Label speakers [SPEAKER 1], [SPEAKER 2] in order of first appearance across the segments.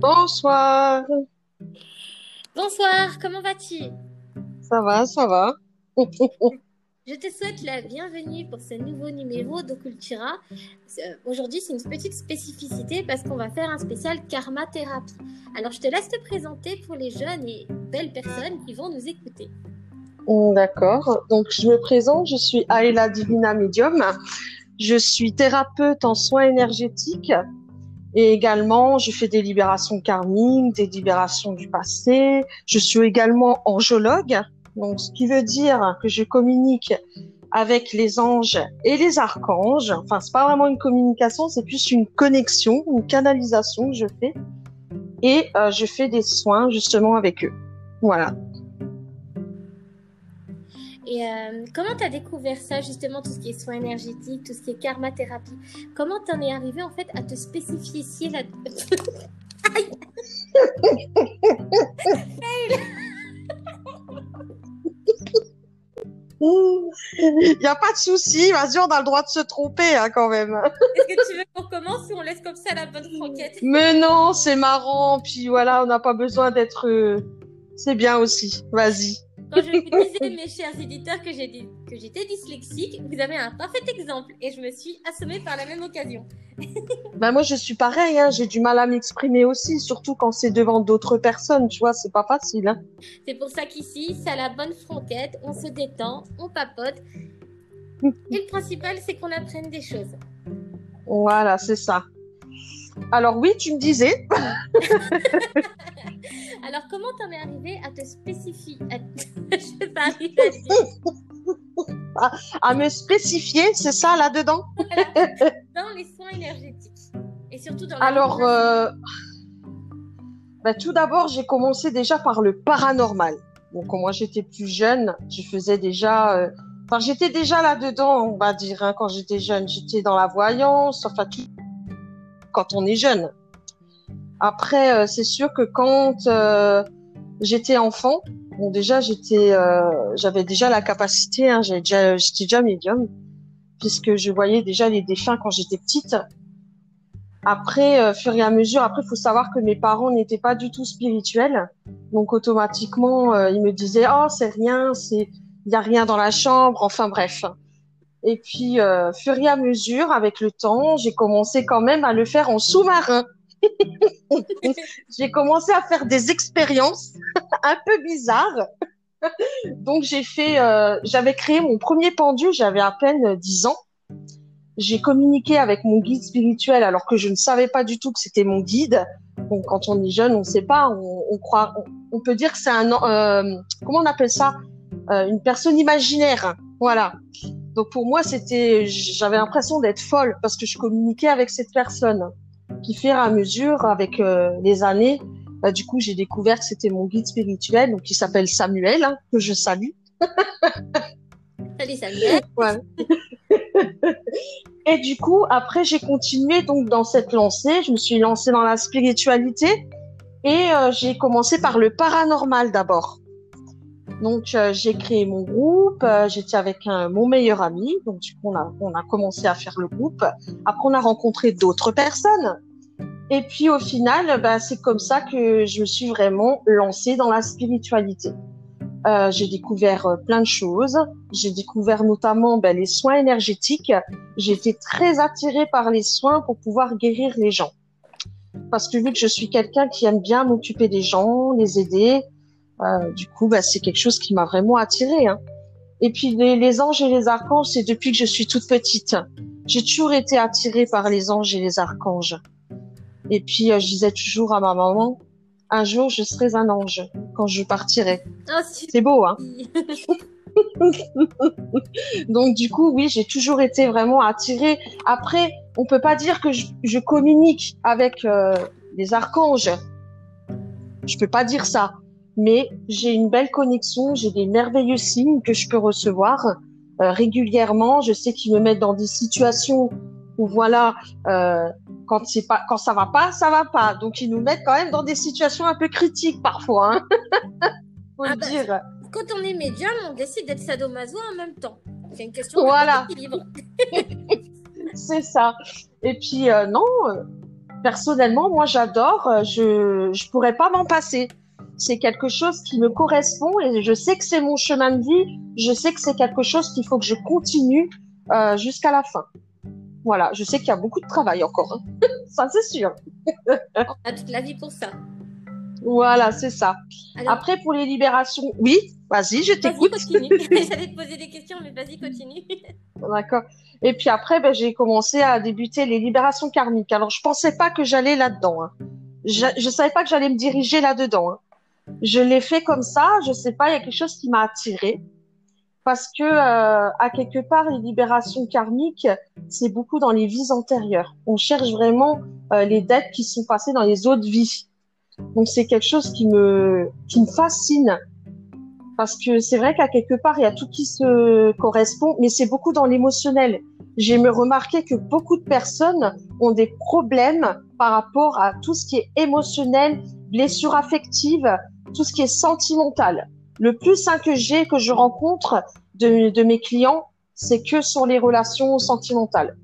[SPEAKER 1] Bonsoir.
[SPEAKER 2] Bonsoir, comment vas-tu?
[SPEAKER 1] Ça va, ça va.
[SPEAKER 2] Je te souhaite la bienvenue pour ce nouveau numéro d'Ocultura. Euh, Aujourd'hui, c'est une petite spécificité parce qu'on va faire un spécial karma thérapie. Alors, je te laisse te présenter pour les jeunes et belles personnes qui vont nous écouter.
[SPEAKER 1] D'accord. Donc, je me présente. Je suis Aela Divina Medium. Je suis thérapeute en soins énergétiques et également, je fais des libérations karmiques, des libérations du passé. Je suis également angiologue, donc ce qui veut dire que je communique avec les anges et les archanges. Enfin, c'est pas vraiment une communication, c'est plus une connexion, une canalisation que je fais. Et euh, je fais des soins justement avec eux. Voilà.
[SPEAKER 2] Et euh, comment tu as découvert ça, justement, tout ce qui est soins énergétiques, tout ce qui est karma thérapie Comment t'en es arrivé, en fait, à te spécifier là Aïe
[SPEAKER 1] Il n'y a pas de souci, vas-y, on a le droit de se tromper hein, quand même.
[SPEAKER 2] Est-ce que tu veux qu'on commence ou on laisse comme ça la bonne franquette?
[SPEAKER 1] Mais non, c'est marrant, puis voilà, on n'a pas besoin d'être... euh, C'est bien aussi, vas-y.
[SPEAKER 2] Quand je vous disais, mes chers éditeurs, que j'étais dyslexique, vous avez un parfait exemple et je me suis assommée par la même occasion.
[SPEAKER 1] Ben moi je suis pareil, hein, j'ai du mal à m'exprimer aussi, surtout quand c'est devant d'autres personnes, tu vois, c'est pas facile. Hein.
[SPEAKER 2] C'est pour ça qu'ici, c'est à la bonne franquette, on se détend, on papote. Et le principal, c'est qu'on apprenne des choses.
[SPEAKER 1] Voilà, c'est ça. Alors oui, tu me disais.
[SPEAKER 2] Alors, comment t'en es arrivé à te spécifier à... Je vais pas arriver à dire.
[SPEAKER 1] à me spécifier, c'est ça là-dedans
[SPEAKER 2] Dans les soins énergétiques. Et surtout dans
[SPEAKER 1] Alors, euh, ben, tout d'abord, j'ai commencé déjà par le paranormal. Donc, quand moi j'étais plus jeune, je faisais déjà. euh, Enfin, j'étais déjà là-dedans, on va dire, hein, quand j'étais jeune. J'étais dans la voyance, enfin, tout... quand on est jeune. Après, euh, c'est sûr que quand euh, j'étais enfant, bon, déjà, j'étais, euh, j'avais déjà la capacité, hein, j'étais déjà médium, puisque je voyais déjà les défunts quand j'étais petite. Après, euh, fur et à mesure, après, il faut savoir que mes parents n'étaient pas du tout spirituels. Donc, automatiquement, ils me disaient, oh, c'est rien, c'est, il y a rien dans la chambre. Enfin, bref. Et puis, euh, fur et à mesure, avec le temps, j'ai commencé quand même à le faire en sous-marin. j'ai commencé à faire des expériences un peu bizarres. Donc, j'ai fait, euh, j'avais créé mon premier pendu, j'avais à peine 10 ans j'ai communiqué avec mon guide spirituel alors que je ne savais pas du tout que c'était mon guide. Donc quand on est jeune, on ne sait pas, on, on croit, on, on peut dire que c'est un, euh, comment on appelle ça, Euh, une personne imaginaire. Voilà. Donc pour moi, c'était, j'avais l'impression d'être folle parce que je communiquais avec cette personne. Qui fait à mesure, avec euh, les années, bah, du coup, j'ai découvert que c'était mon guide spirituel, donc il s'appelle Samuel, hein, que je salue.
[SPEAKER 2] Salut Samuel.
[SPEAKER 1] Ouais. Et du coup, après, j'ai continué donc dans cette lancée. Je me suis lancée dans la spiritualité et euh, j'ai commencé par le paranormal d'abord. Donc, euh, j'ai créé mon groupe. euh, J'étais avec un, mon meilleur ami. Donc, on a, on a commencé à faire le groupe. Après, on a rencontré d'autres personnes. Et puis, au final, bah, c'est comme ça que je me suis vraiment lancée dans la spiritualité. Euh, j'ai découvert euh, plein de choses. J'ai découvert notamment ben, les soins énergétiques. J'ai été très attirée par les soins pour pouvoir guérir les gens. Parce que vu que je suis quelqu'un qui aime bien m'occuper des gens, les aider, du coup, ben, c'est quelque chose qui m'a vraiment attirée. Hein. Et puis les, les anges et les archanges, c'est depuis que je suis toute petite. J'ai toujours été attirée par les anges et les archanges. Et puis euh, je disais toujours à ma maman, un jour je serai un ange quand je partirai.
[SPEAKER 2] Oh,
[SPEAKER 1] C'est beau, hein Donc du coup, oui, j'ai toujours été vraiment attirée. Après, on peut pas dire que je, je communique avec euh, les archanges. Je peux pas dire ça. Mais j'ai une belle connexion, j'ai des merveilleux signes que je peux recevoir euh, régulièrement. Je sais qu'ils me mettent dans des situations où voilà, euh, quand c'est pas, quand ça va pas, ça va pas. Donc ils nous mettent quand même dans des situations un peu critiques parfois. Hein Faut
[SPEAKER 2] Ah
[SPEAKER 1] le
[SPEAKER 2] bah,
[SPEAKER 1] dire.
[SPEAKER 2] Quand on est médium, on décide d'être sadomaso en même temps. C'est une question
[SPEAKER 1] Voilà.
[SPEAKER 2] d'équilibre.
[SPEAKER 1] C'est ça. Et puis euh, non, euh, personnellement, moi, j'adore. euh, Je je pourrais pas m'en passer. C'est quelque chose qui me correspond et je sais que c'est mon chemin de vie. Je sais que c'est quelque chose qu'il faut que je continue euh, jusqu'à la fin. Voilà, je sais qu'il y a beaucoup de travail encore. hein. ça, c'est sûr.
[SPEAKER 2] On a toute la vie pour ça.
[SPEAKER 1] Voilà, c'est ça.
[SPEAKER 2] Alors,
[SPEAKER 1] Après, pour les libérations, oui, vas-y, je t'écoute.
[SPEAKER 2] J'allais te poser des questions, mais vas-y, continue.
[SPEAKER 1] D'accord. Et puis après, ben, j'ai commencé à débuter les libérations karmiques. Alors, je pensais pas que j'allais là-dedans. Hein. Je, je savais pas que j'allais me diriger là-dedans. hein. Je l'ai fait comme ça. Je sais pas, il y a quelque chose qui m'a attirée. Parce que, euh, à quelque part, les libérations karmiques, c'est beaucoup dans les vies antérieures. On cherche vraiment euh, les dettes qui sont passées dans les autres vies. Donc, c'est quelque chose qui me, qui me fascine. Parce que c'est vrai qu'à quelque part, il y a tout qui se correspond, mais c'est beaucoup dans l'émotionnel. J'ai remarqué que beaucoup de personnes ont des problèmes par rapport à tout ce qui est émotionnel, blessure affective, tout ce qui est sentimental. Le plus hein, que j'ai, que je rencontre de, de mes clients, c'est que sur les relations sentimentales.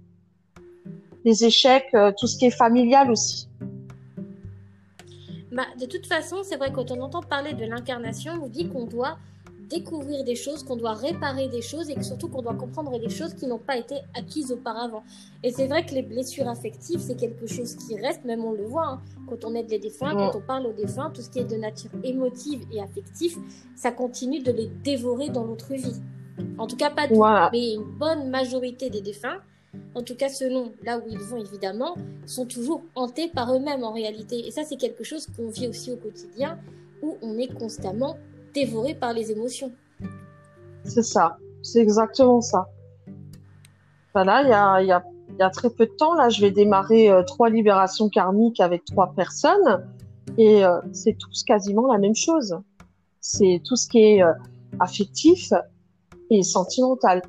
[SPEAKER 1] Les échecs, euh, tout ce qui est familial aussi.
[SPEAKER 2] Bah, de toute façon, c'est vrai quand on entend parler de l'incarnation, on dit qu'on doit découvrir des choses, qu'on doit réparer des choses et que surtout qu'on doit comprendre des choses qui n'ont pas été acquises auparavant. Et c'est vrai que les blessures affectives, c'est quelque chose qui reste, même on le voit, hein, quand on aide les défunts,
[SPEAKER 1] Ouais.
[SPEAKER 2] quand on parle aux défunts, tout ce qui est de nature émotive et affective, ça continue de les dévorer dans l'autre vie. En tout cas, pas
[SPEAKER 1] Voilà.
[SPEAKER 2] mais une bonne majorité des défunts, en tout cas selon là où ils vont évidemment, sont toujours hantés par eux-mêmes en réalité. Et ça, c'est quelque chose qu'on vit aussi au quotidien, où on est constamment dévoré par les émotions.
[SPEAKER 1] C'est ça. C'est exactement ça. Voilà, il y a, il y, a, il y a très peu de temps, là, je vais démarrer euh, trois libérations karmiques avec trois personnes. Et euh, c'est tous quasiment la même chose. C'est tout ce qui est euh, affectif et sentimental.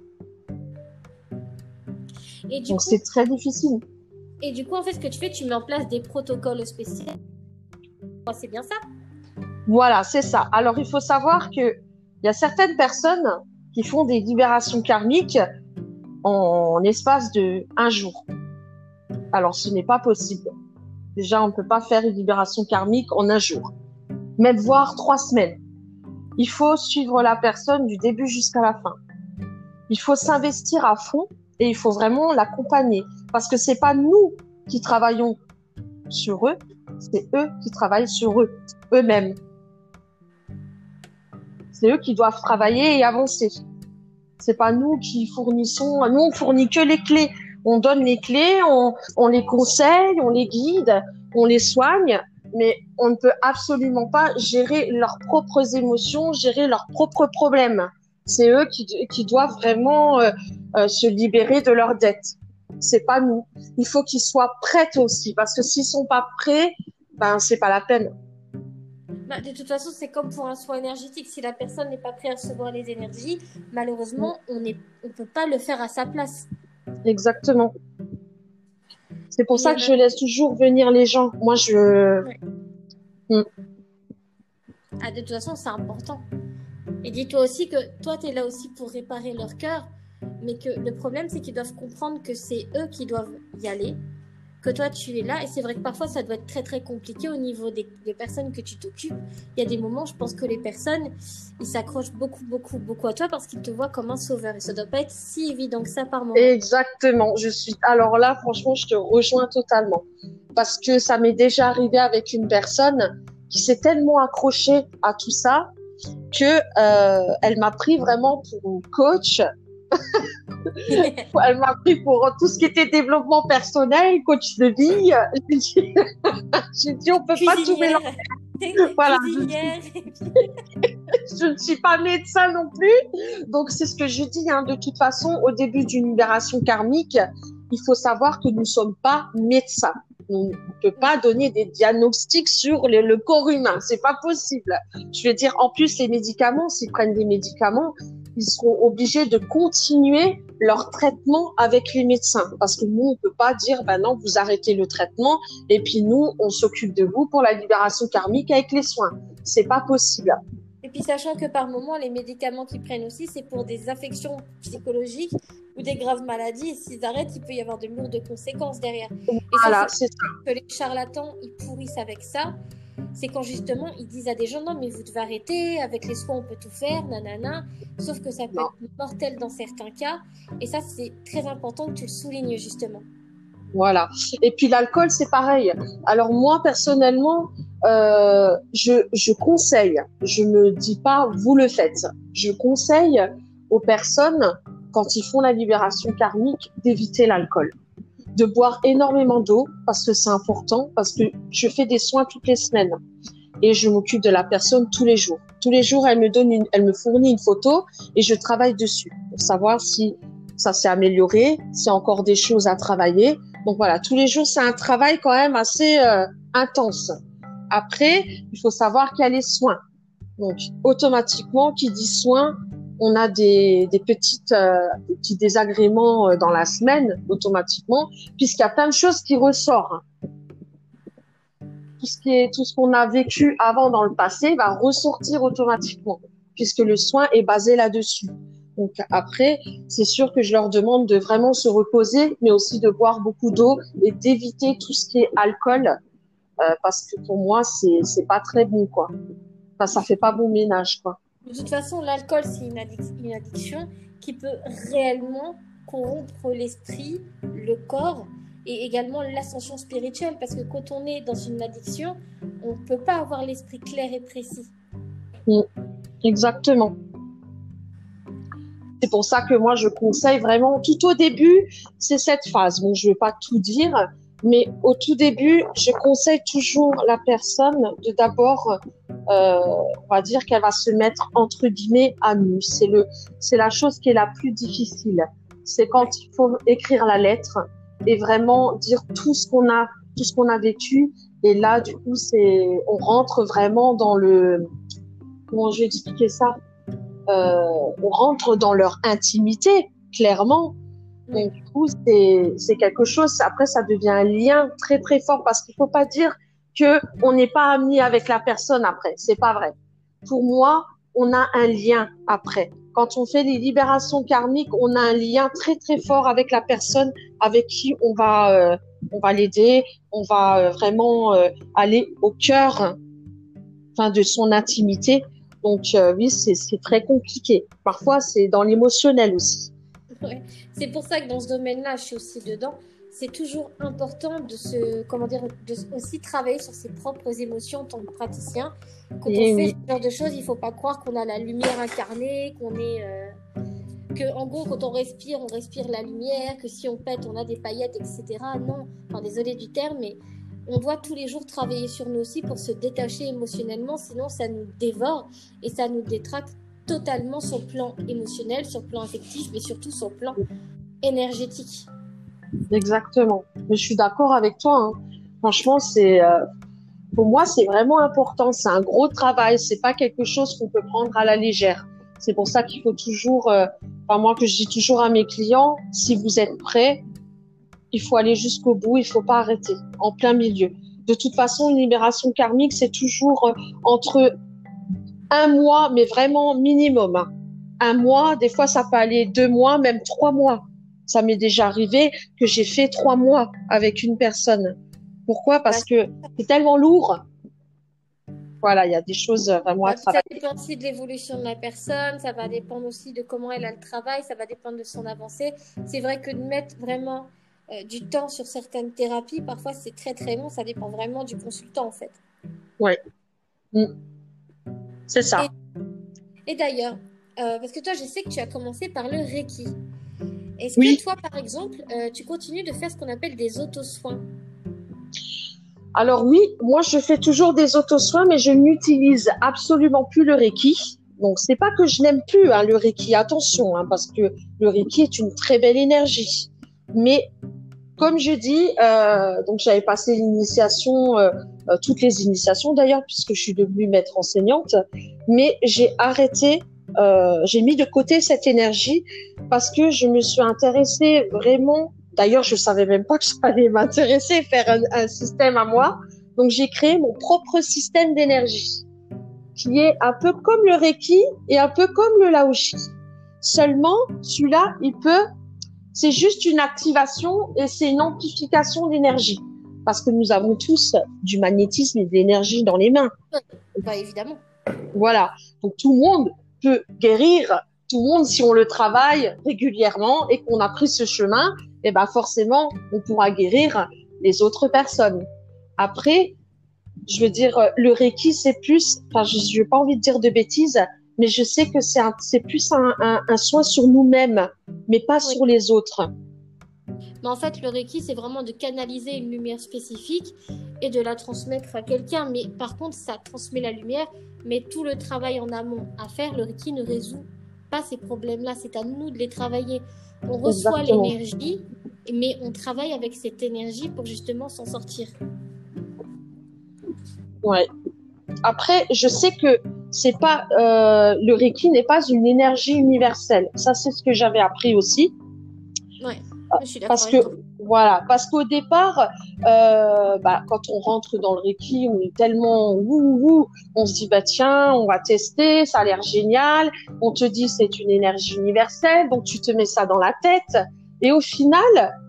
[SPEAKER 2] Et du,
[SPEAKER 1] Donc c'est très difficile.
[SPEAKER 2] et du coup, en fait, ce que tu fais, tu mets en place des protocoles spéciaux. Oh, c'est bien ça
[SPEAKER 1] Voilà, c'est ça. Alors, il faut savoir que il y a certaines personnes qui font des libérations karmiques en espace de un jour. Alors, ce n'est pas possible. Déjà, on ne peut pas faire une libération karmique en un jour, même voire trois semaines. Il faut suivre la personne du début jusqu'à la fin. Il faut s'investir à fond et il faut vraiment l'accompagner parce que c'est pas nous qui travaillons sur eux, c'est eux qui travaillent sur eux, eux-mêmes. C'est eux qui doivent travailler et avancer. C'est pas nous qui fournissons, nous on fournit que les clés. On donne les clés, on, on les conseille, on les guide, on les soigne, mais on ne peut absolument pas gérer leurs propres émotions, gérer leurs propres problèmes. C'est eux qui, qui doivent vraiment euh, euh, se libérer de leurs dettes. C'est pas nous. Il faut qu'ils soient prêts aussi, parce que s'ils sont pas prêts, ben c'est pas la peine.
[SPEAKER 2] Bah, de toute façon, c'est comme pour un soin énergétique. Si la personne n'est pas prête à recevoir les énergies, malheureusement, on ne on peut pas le faire à sa place.
[SPEAKER 1] Exactement. C'est pour ça que je laisse toujours venir les gens. Moi, je,
[SPEAKER 2] Ah, de toute façon, c'est important. Et dis-toi aussi que toi, tu es là aussi pour réparer leur cœur, mais que le problème, c'est qu'ils doivent comprendre que c'est eux qui doivent y aller, que toi, tu es là. Et c'est vrai que parfois, ça doit être très, très compliqué au niveau des, personnes que tu t'occupes. Il y a des moments, je pense que les personnes, ils s'accrochent beaucoup, beaucoup, beaucoup à toi parce qu'ils te voient comme un sauveur. Et ça doit pas être si évident que ça par moment.
[SPEAKER 1] exactement. Je suis. Alors là, franchement, je te rejoins totalement, parce que ça m'est déjà arrivé avec une personne qui s'est tellement accrochée à tout ça que euh, elle m'a pris vraiment pour coach. Elle m'a pris pour tout ce qui était développement personnel, coach de vie. J'ai dit, j'ai dit on peut pas tout mélanger. Voilà. Je ne suis pas médecin non plus. Donc, c'est ce que je dis. Hein. De toute façon, au début d'une libération karmique, il faut savoir que nous ne sommes pas médecins. On ne peut pas donner des diagnostics sur le, le corps humain. C'est pas possible. Je veux dire, en plus, les médicaments, s'ils prennent des médicaments, ils seront obligés de continuer leur traitement avec les médecins. Parce que nous, on peut pas dire, ben non, vous arrêtez le traitement et puis nous, on s'occupe de vous pour la libération karmique avec les soins. C'est pas possible.
[SPEAKER 2] Et puis sachant que par moment, les médicaments qu'ils prennent aussi, c'est pour des affections psychologiques ou des graves maladies. Et s'ils arrêtent, il peut y avoir de lourdes conséquences derrière.
[SPEAKER 1] Voilà, c'est ça.
[SPEAKER 2] Que les charlatans, ils pourrissent avec ça. C'est quand justement ils disent à des gens non mais vous devez arrêter, avec les soins on peut tout faire, nanana. Sauf que ça peut être mortel dans certains cas. Et ça c'est très important que tu le soulignes justement.
[SPEAKER 1] Voilà. Et puis l'alcool, c'est pareil. Alors moi, personnellement, euh, je, je conseille, je ne dis pas vous le faites, je conseille aux personnes, quand ils font la libération karmique, d'éviter l'alcool, de boire énormément d'eau, parce que c'est important, parce que je fais des soins toutes les semaines et je m'occupe de la personne tous les jours. Tous les jours, elle me donne une, elle me fournit une photo et je travaille dessus pour savoir si ça s'est amélioré, s'il y a encore des choses à travailler. Donc voilà, tous les jours, c'est un travail quand même assez euh, intense. Après, il faut savoir qu'il y a les soins. Donc automatiquement, qui dit soins, on a des, des petites euh, des petits désagréments euh, dans la semaine automatiquement, puisqu'il y a plein de choses qui ressortent. Tout ce qui est tout ce qu'on a vécu avant dans le passé va ressortir automatiquement, puisque le soin est basé là-dessus. Donc après, c'est sûr que je leur demande de vraiment se reposer, mais aussi de boire beaucoup d'eau et d'éviter tout ce qui est alcool, euh, parce que pour moi, c'est c'est pas très bon quoi. Enfin, ça fait pas bon ménage quoi.
[SPEAKER 2] De toute façon, l'alcool c'est une, addiction qui peut réellement corrompre l'esprit, le corps et également l'ascension spirituelle, parce que quand on est dans une addiction, on ne peut pas avoir l'esprit clair et précis.
[SPEAKER 1] Mm. Exactement. C'est pour ça que moi, je conseille vraiment, tout au début, c'est cette phase. Bon, je ne vais pas tout dire, mais au tout début, je conseille toujours la personne de d'abord, euh, on va dire qu'elle va se mettre entre guillemets à nu. C'est le, c'est la chose qui est la plus difficile. C'est quand il faut écrire la lettre et vraiment dire tout ce qu'on a, tout ce qu'on a vécu. Et là, du coup, c'est, on rentre vraiment dans le, comment je vais expliquer ça? Euh, on rentre dans leur intimité, clairement. Donc, du coup, c'est quelque chose. Après, ça devient un lien très très fort parce qu'il faut pas dire que on n'est pas ami avec la personne après. C'est pas vrai. Pour moi, on a un lien après. Quand on fait les libérations karmiques, on a un lien très très fort avec la personne avec qui on va euh, on va l'aider, on va euh, vraiment euh, aller au cœur, enfin de son intimité donc euh, oui, c'est très compliqué. Parfois, c'est dans l'émotionnel aussi.
[SPEAKER 2] C'est pour ça que dans ce domaine-là, je suis aussi dedans. C'est toujours important de se, comment dire, de aussi travailler sur ses propres émotions en tant que praticien. Quand eh on fait ce genre de choses, il ne faut pas croire qu'on a la lumière incarnée, qu'on est, euh, que en gros, quand on respire, on respire la lumière, que si on pète, on a des paillettes, etc. Non, enfin désolé du terme, mais on doit tous les jours travailler sur nous aussi pour se détacher émotionnellement, sinon ça nous dévore et ça nous détraque totalement le plan émotionnel, le plan affectif, mais surtout sur le plan énergétique.
[SPEAKER 1] Exactement. Mais je suis d'accord avec toi. Hein. Franchement, c'est euh, pour moi c'est vraiment important. C'est un gros travail. C'est pas quelque chose qu'on peut prendre à la légère. C'est pour ça qu'il faut toujours, euh, enfin moi que je dis toujours à mes clients, si vous êtes prêts, il faut aller jusqu'au bout, il faut pas arrêter en plein milieu. De toute façon, une libération karmique, c'est toujours euh, entre un mois, mais vraiment minimum. Hein. Un mois, des fois, ça peut aller deux mois, même trois mois. Ça m'est déjà arrivé que j'ai fait trois mois avec une personne. Pourquoi? Parce que c'est tellement lourd. Voilà, il y a des choses vraiment à travailler.
[SPEAKER 2] Ça dépend aussi de l'évolution de la personne, ça va dépendre aussi de comment elle a le travail, ça va dépendre de son avancée. C'est vrai que de mettre vraiment euh, du temps sur certaines thérapies, parfois c'est très très long, ça dépend vraiment du consultant en fait.
[SPEAKER 1] Oui, mm. C'est ça.
[SPEAKER 2] Et, d'ailleurs, euh, parce que toi je sais que tu as commencé par le Reiki. Est-ce que toi par exemple, euh, tu continues de faire ce qu'on appelle des auto-soins?
[SPEAKER 1] Alors oui, moi je fais toujours des auto-soins, mais je n'utilise absolument plus le Reiki. Donc c'est pas que je n'aime plus hein, le Reiki, attention, hein, parce que le Reiki est une très belle énergie. Mais comme je dis, euh, donc j'avais passé l'initiation, euh, euh, toutes les initiations d'ailleurs, puisque je suis devenue maître enseignante, mais j'ai arrêté, euh, j'ai mis de côté cette énergie parce que je me suis intéressée vraiment. D'ailleurs, je savais même pas que je allais m'intéresser, faire un, un, système à moi. Donc j'ai créé mon propre système d'énergie. qui est un peu comme le Reiki et un peu comme le Laoshi. Seulement, celui-là, il peut, c'est juste une activation et c'est une amplification d'énergie. Parce que nous avons tous du magnétisme et de l'énergie dans les mains.
[SPEAKER 2] Bah, évidemment.
[SPEAKER 1] Voilà. Donc tout le monde peut guérir. Tout le monde, si on le travaille régulièrement et qu'on a pris ce chemin, eh ben forcément, on pourra guérir les autres personnes. Après, je veux dire, le Reiki, c'est plus, enfin, je n'ai pas envie de dire de bêtises, mais je sais que c'est c'est plus un, un, un, soin sur nous-mêmes, mais pas sur les autres.
[SPEAKER 2] Mais en fait, le Reiki, c'est vraiment de canaliser une lumière spécifique et de la transmettre à quelqu'un. Mais par contre, ça transmet la lumière, mais tout le travail en amont à faire, le Reiki ne résout pas ces problèmes-là. C'est à nous de les travailler. On reçoit l'énergie, mais on travaille avec cette énergie pour justement s'en sortir.
[SPEAKER 1] Ouais. Après, je sais que c'est pas euh, le Reiki n'est pas une énergie universelle. Ça, c'est ce que j'avais appris aussi.
[SPEAKER 2] Ouais. Je suis
[SPEAKER 1] parce que voilà, parce qu'au départ, euh, bah, quand on rentre dans le Reiki, on est tellement wou wou, on se dit bah tiens, on va tester, ça a l'air génial. On te dit c'est une énergie universelle, donc tu te mets ça dans la tête. Et au final,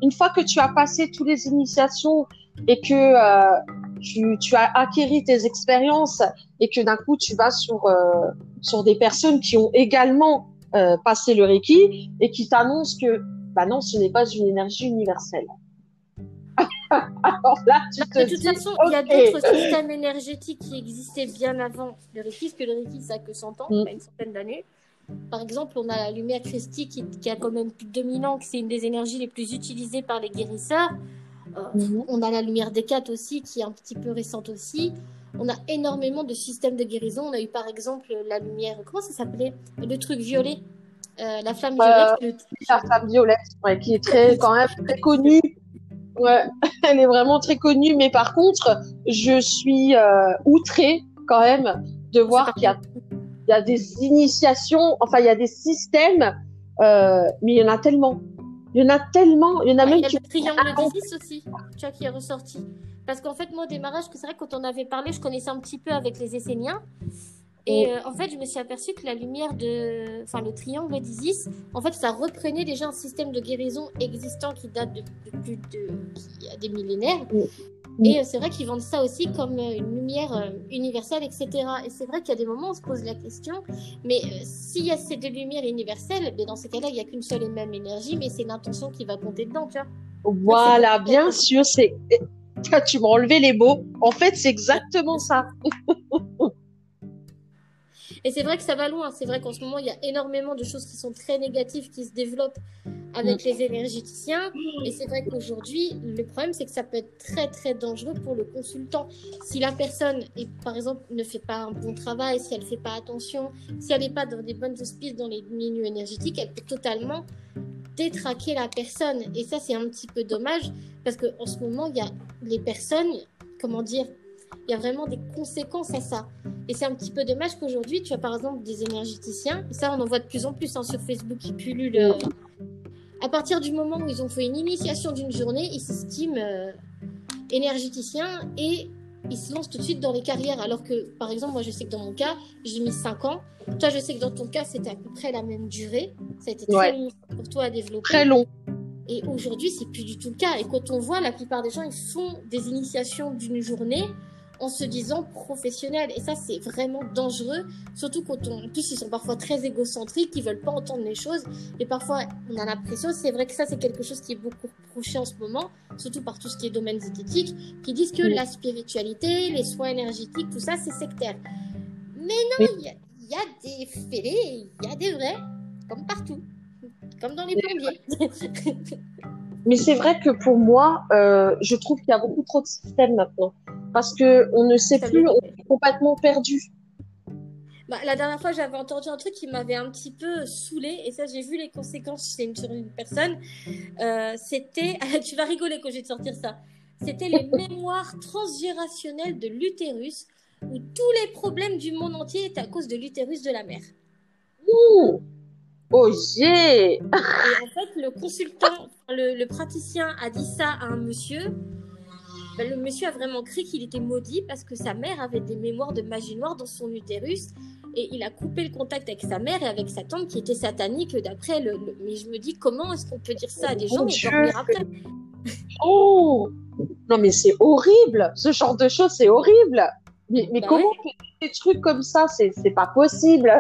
[SPEAKER 1] une fois que tu as passé toutes les initiations et que euh, tu, tu, as acquéri tes expériences et que d'un coup tu vas sur euh, sur des personnes qui ont également euh, passé le Reiki et qui t'annoncent que bah non, ce n'est pas une énergie universelle.
[SPEAKER 2] Alors là, tu de toute façon, il y a d'autres systèmes énergétiques qui existaient bien avant le Reiki, parce que le Reiki, ça a que 100 ans, mm. pas une centaine d'années. Par exemple, on a la lumière christique qui, qui, a quand même plus de 2000 ans, que c'est une des énergies les plus utilisées par les guérisseurs. Euh, mm-hmm. On a la lumière des quatre aussi, qui est un petit peu récente aussi. On a énormément de systèmes de guérison. On a eu par exemple la lumière, comment ça s'appelait? Le truc violet euh, la flamme violette. Euh,
[SPEAKER 1] la flamme violette, qui est très, quand même très connue. Ouais, elle est vraiment très connue, mais par contre, je suis euh, outrée quand même de voir qu'il y y a des initiations, enfin il y a des systèmes, euh, mais il y en a tellement. Il y en a tellement, il y en a même
[SPEAKER 2] il y a le triangle d'Isis aussi, tu vois, qui est ressorti. Parce qu'en fait, moi, au démarrage, c'est vrai, quand on avait parlé, je connaissais un petit peu avec les Esséniens. Et euh, en fait, je me suis aperçue que la lumière de, enfin, le triangle d'Isis, en fait, ça reprenait déjà un système de guérison existant qui date de, plus de, qui a des millénaires. Et euh, c'est vrai qu'ils vendent ça aussi comme euh, une lumière universelle, etc. Et c'est vrai qu'il y a des moments où on se pose la question, mais s'il y a ces deux lumières universelles, ben, dans ces cas-là, il n'y a qu'une seule et même énergie, mais c'est l'intention qui va compter dedans, tu vois.
[SPEAKER 1] Voilà, bien sûr, c'est. Tu m'as enlevé les mots. En fait, c'est exactement ça.
[SPEAKER 2] Et c'est vrai que ça va loin. C'est vrai qu'en ce moment, il y a énormément de choses qui sont très négatives qui se développent avec les énergéticiens. Et c'est vrai qu'aujourd'hui, le problème, c'est que ça peut être très, très dangereux pour le consultant. Si la personne, est, par exemple, ne fait pas un bon travail, si elle ne fait pas attention, si elle n'est pas dans des bonnes auspices dans les milieux énergétiques, elle peut totalement détraquer la personne. Et ça, c'est un petit peu dommage parce qu'en ce moment, il y a les personnes, comment dire, il y a vraiment des conséquences à ça. Et c'est un petit peu dommage qu'aujourd'hui, tu as par exemple des énergéticiens, et ça on en voit de plus en plus hein, sur Facebook qui pullulent. Euh, à partir du moment où ils ont fait une initiation d'une journée, ils s'estiment euh, énergéticiens et ils se lancent tout de suite dans les carrières. Alors que, par exemple, moi je sais que dans mon cas, j'ai mis 5 ans. Toi, je sais que dans ton cas, c'était à peu près la même durée. Ça a été très long pour toi à développer.
[SPEAKER 1] Très long.
[SPEAKER 2] Et aujourd'hui, c'est plus du tout le cas. Et quand on voit, la plupart des gens, ils font des initiations d'une journée en se disant professionnel. Et ça, c'est vraiment dangereux, surtout quand on, en plus, ils sont parfois très égocentriques, ils veulent pas entendre les choses. Et parfois, on a l'impression, c'est vrai que ça, c'est quelque chose qui est beaucoup reproché en ce moment, surtout par tout ce qui est domaine zététique, qui disent que la spiritualité, les soins énergétiques, tout ça, c'est sectaire. Mais non, il y, a des fêlés, il y a des vrais, comme partout, comme dans les plombiers.
[SPEAKER 1] Mais c'est vrai que pour moi, euh, je trouve qu'il y a beaucoup trop de systèmes maintenant parce que on ne sait plus, on est complètement perdu.
[SPEAKER 2] Bah, la dernière fois, j'avais entendu un truc qui m'avait un petit peu saoulé, et ça, j'ai vu les conséquences chez une, sur une personne. Euh, c'était, tu vas rigoler quand je vais te sortir ça. C'était les mémoires transgénérationnelles de l'utérus, où tous les problèmes du monde entier étaient à cause de l'utérus de la mère.
[SPEAKER 1] Ouh Oh j'ai Et
[SPEAKER 2] en fait, le consultant, le, le praticien a dit ça à un monsieur. Ben, le monsieur a vraiment cru qu'il était maudit parce que sa mère avait des mémoires de magie noire dans son utérus. Et il a coupé le contact avec sa mère et avec sa tante qui était satanique d'après le, Mais je me dis, comment est-ce qu'on peut dire ça à des gens et dormir après?
[SPEAKER 1] Oh! Non mais c'est horrible! Ce genre de choses, c'est horrible! Mais, mais bah comment des trucs comme ça? C'est pas possible!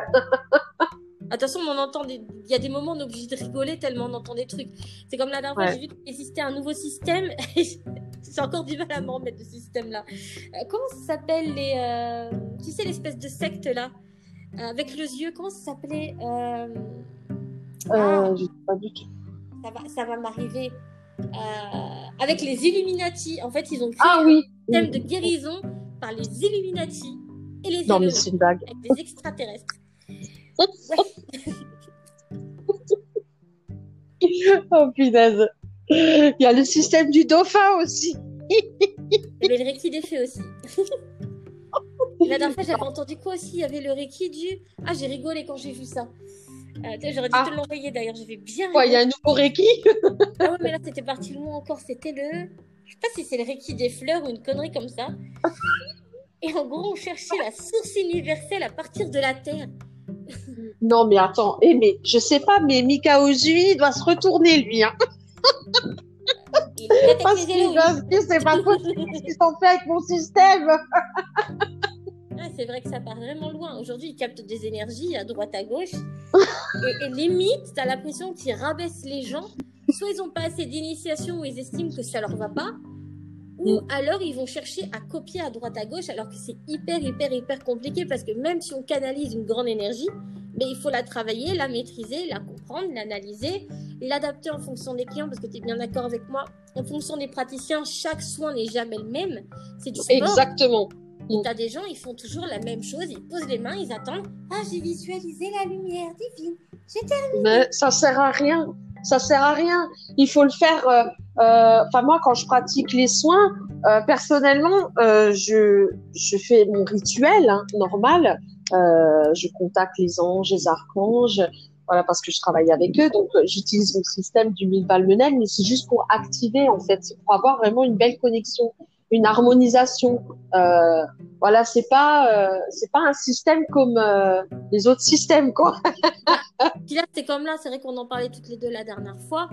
[SPEAKER 2] Attention, on entend des... il y a des moments où on est obligé de rigoler tellement on entend des trucs. C'est comme la dernière fois, j'ai vu qu'il existait un nouveau système. J'ai encore du mal à m'en remettre de ce système-là. Euh, comment ça s'appelle les. Euh, tu sais, l'espèce de secte là? Euh, Avec le yeux, comment ça s'appelait
[SPEAKER 1] euh... ah, Je sais pas du tout.
[SPEAKER 2] Ça va, ça va m'arriver. avec les Illuminati. En fait, ils ont créé
[SPEAKER 1] ah, oui.
[SPEAKER 2] un système de guérison par les Illuminati et les
[SPEAKER 1] non, mais c'est une bague.
[SPEAKER 2] Avec des extraterrestres.
[SPEAKER 1] oh punaise. Il y a le système du dauphin aussi.
[SPEAKER 2] Il y avait le Reiki des fées aussi. La dernière fois, j'avais entendu quoi aussi? Il y avait le Reiki du. Ah, j'ai rigolé quand j'ai vu ça. Euh, J'aurais dû ah. te l'envoyer d'ailleurs, j'avais bien.
[SPEAKER 1] Quoi, il y a un nouveau Reiki
[SPEAKER 2] Ah ouais, mais là, c'était parti loin encore. C'était le. Je sais pas si c'est le Reiki des fleurs ou une connerie comme ça. Et en gros, on cherchait la source universelle à partir de la Terre.
[SPEAKER 1] Non, mais attends, eh, mais je sais pas, mais Mika Ozui doit se retourner, lui. Hein. Parce dire, c'est pas possible ce qu'ils ont fait avec mon système.
[SPEAKER 2] c'est vrai que ça part vraiment loin. Aujourd'hui, ils captent des énergies à droite, à gauche. et, et limite, tu as l'impression qu'ils rabaissent les gens. Soit ils n'ont pas assez d'initiation ou ils estiment que ça leur va pas, ou mm. alors ils vont chercher à copier à droite à gauche alors que c'est hyper hyper hyper compliqué parce que même si on canalise une grande énergie, mais il faut la travailler, la maîtriser, la comprendre, l'analyser, l'adapter en fonction des clients parce que tu es bien d'accord avec moi, en fonction des praticiens, chaque soin n'est jamais le même, c'est du sport.
[SPEAKER 1] Exactement.
[SPEAKER 2] Et tu as des gens, ils font toujours la même chose, ils posent les mains, ils attendent, ah j'ai visualisé la lumière divine, j'ai terminé.
[SPEAKER 1] Mais ça sert à rien ça sert à rien. Il faut le faire. Euh, euh, enfin moi, quand je pratique les soins, euh, personnellement, je je fais mon rituel hein, normal. je contacte les anges, les archanges, voilà parce que je travaille avec eux. Donc j'utilise mon système du mille balmenel, mais c'est juste pour activer en fait, pour avoir vraiment une belle connexion une harmonisation. Euh, voilà, c'est pas euh, c'est pas un système comme euh, les autres systèmes quoi.
[SPEAKER 2] c'est comme là, c'est vrai qu'on en parlait toutes les deux la dernière fois.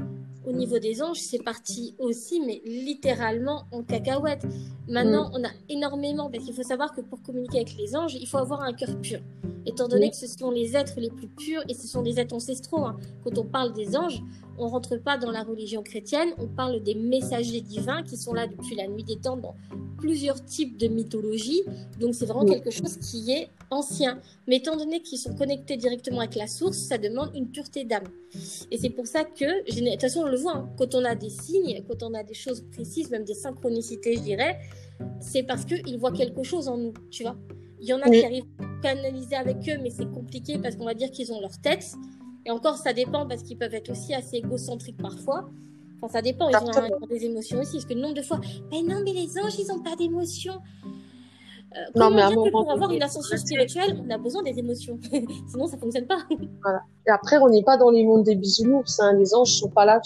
[SPEAKER 2] Au niveau des anges, c'est parti aussi, mais littéralement en cacahuète. Maintenant, mm. on a énormément, parce qu'il faut savoir que pour communiquer avec les anges, il faut avoir un cœur pur. Étant donné que ce sont les êtres les plus purs et ce sont des êtres ancestraux. Hein. Quand on parle des anges, on rentre pas dans la religion chrétienne, on parle des messagers divins qui sont là depuis la nuit des temps dans plusieurs types de mythologies. Donc c'est vraiment quelque chose qui est ancien. Mais étant donné qu'ils sont connectés directement avec la source, ça demande une pureté d'âme. Et c'est pour ça que, de toute façon on le voit, hein, quand on a des signes, quand on a des choses précises, même des synchronicités je dirais, c'est parce qu'ils voient quelque chose en nous, tu vois. Il y en a qui arrivent à canaliser avec eux, mais c'est compliqué parce qu'on va dire qu'ils ont leur tête. Et encore, ça dépend parce qu'ils peuvent être aussi assez égocentriques parfois. Enfin, ça dépend, ils ont, des émotions aussi. Parce que le nombre de fois, mais non, mais les anges, ils n'ont pas d'émotions. Euh, non, mais pour avoir une ascension spirituelle, on a besoin des émotions. Sinon, ça fonctionne pas.
[SPEAKER 1] Voilà. Et après, on n'est pas dans les mondes des bisounours. Hein. Les anges sont pas là.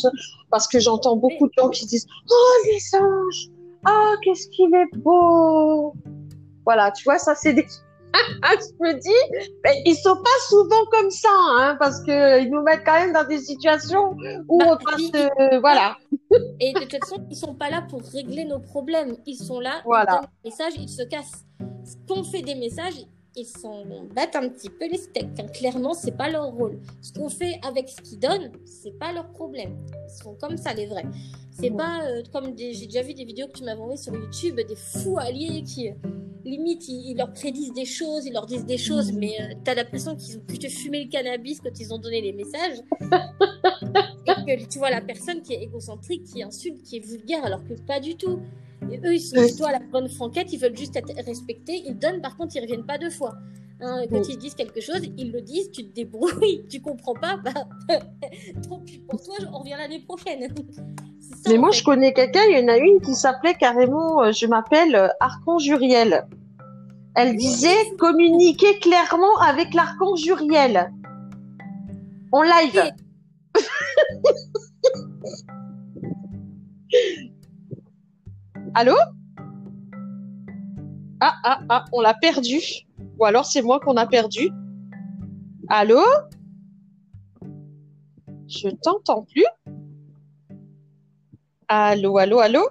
[SPEAKER 1] Parce que j'entends beaucoup de gens qui disent Oh, les anges Oh, qu'est-ce qu'il est beau Voilà, tu vois, ça, c'est des je me dis, mais ils sont pas souvent comme ça, hein, parce que ils nous mettent quand même dans des situations où bah, on passe, euh, voilà.
[SPEAKER 2] Et de toute façon, ils sont pas là pour régler nos problèmes. Ils sont là,
[SPEAKER 1] voilà.
[SPEAKER 2] ils messages, ils se cassent. Quand on fait des messages, ils battent un petit peu les steaks. Hein. Clairement, c'est pas leur rôle. Ce qu'on fait avec ce qu'ils donnent, c'est pas leur problème. Ils sont comme ça, les vrais. C'est pas euh, comme des... j'ai déjà vu des vidéos que tu m'avais envoyées sur YouTube, des fous alliés qui limite, ils, leur prédisent des choses, ils leur disent des choses, mais tu euh, t'as l'impression qu'ils ont plutôt fumé le cannabis quand ils ont donné les messages. et que tu vois la personne qui est égocentrique, qui insulte, qui est vulgaire, alors que pas du tout. Et eux, ils sont plutôt à la bonne franquette, ils veulent juste être respectés, ils donnent, par contre, ils reviennent pas deux fois. Hein, quand ils disent quelque chose, ils le disent, tu te débrouilles, tu comprends pas, bah, pour toi, on revient l'année prochaine.
[SPEAKER 1] Mais moi, je connais quelqu'un, il y en a une qui s'appelait carrément, euh, je m'appelle euh, Archange Uriel. Elle disait communiquer clairement avec l'archange Uriel. En live. Allô? Ah, ah, ah, on l'a perdu. Ou alors c'est moi qu'on a perdu. Allô? Je t'entends plus. Allô, allô, allô?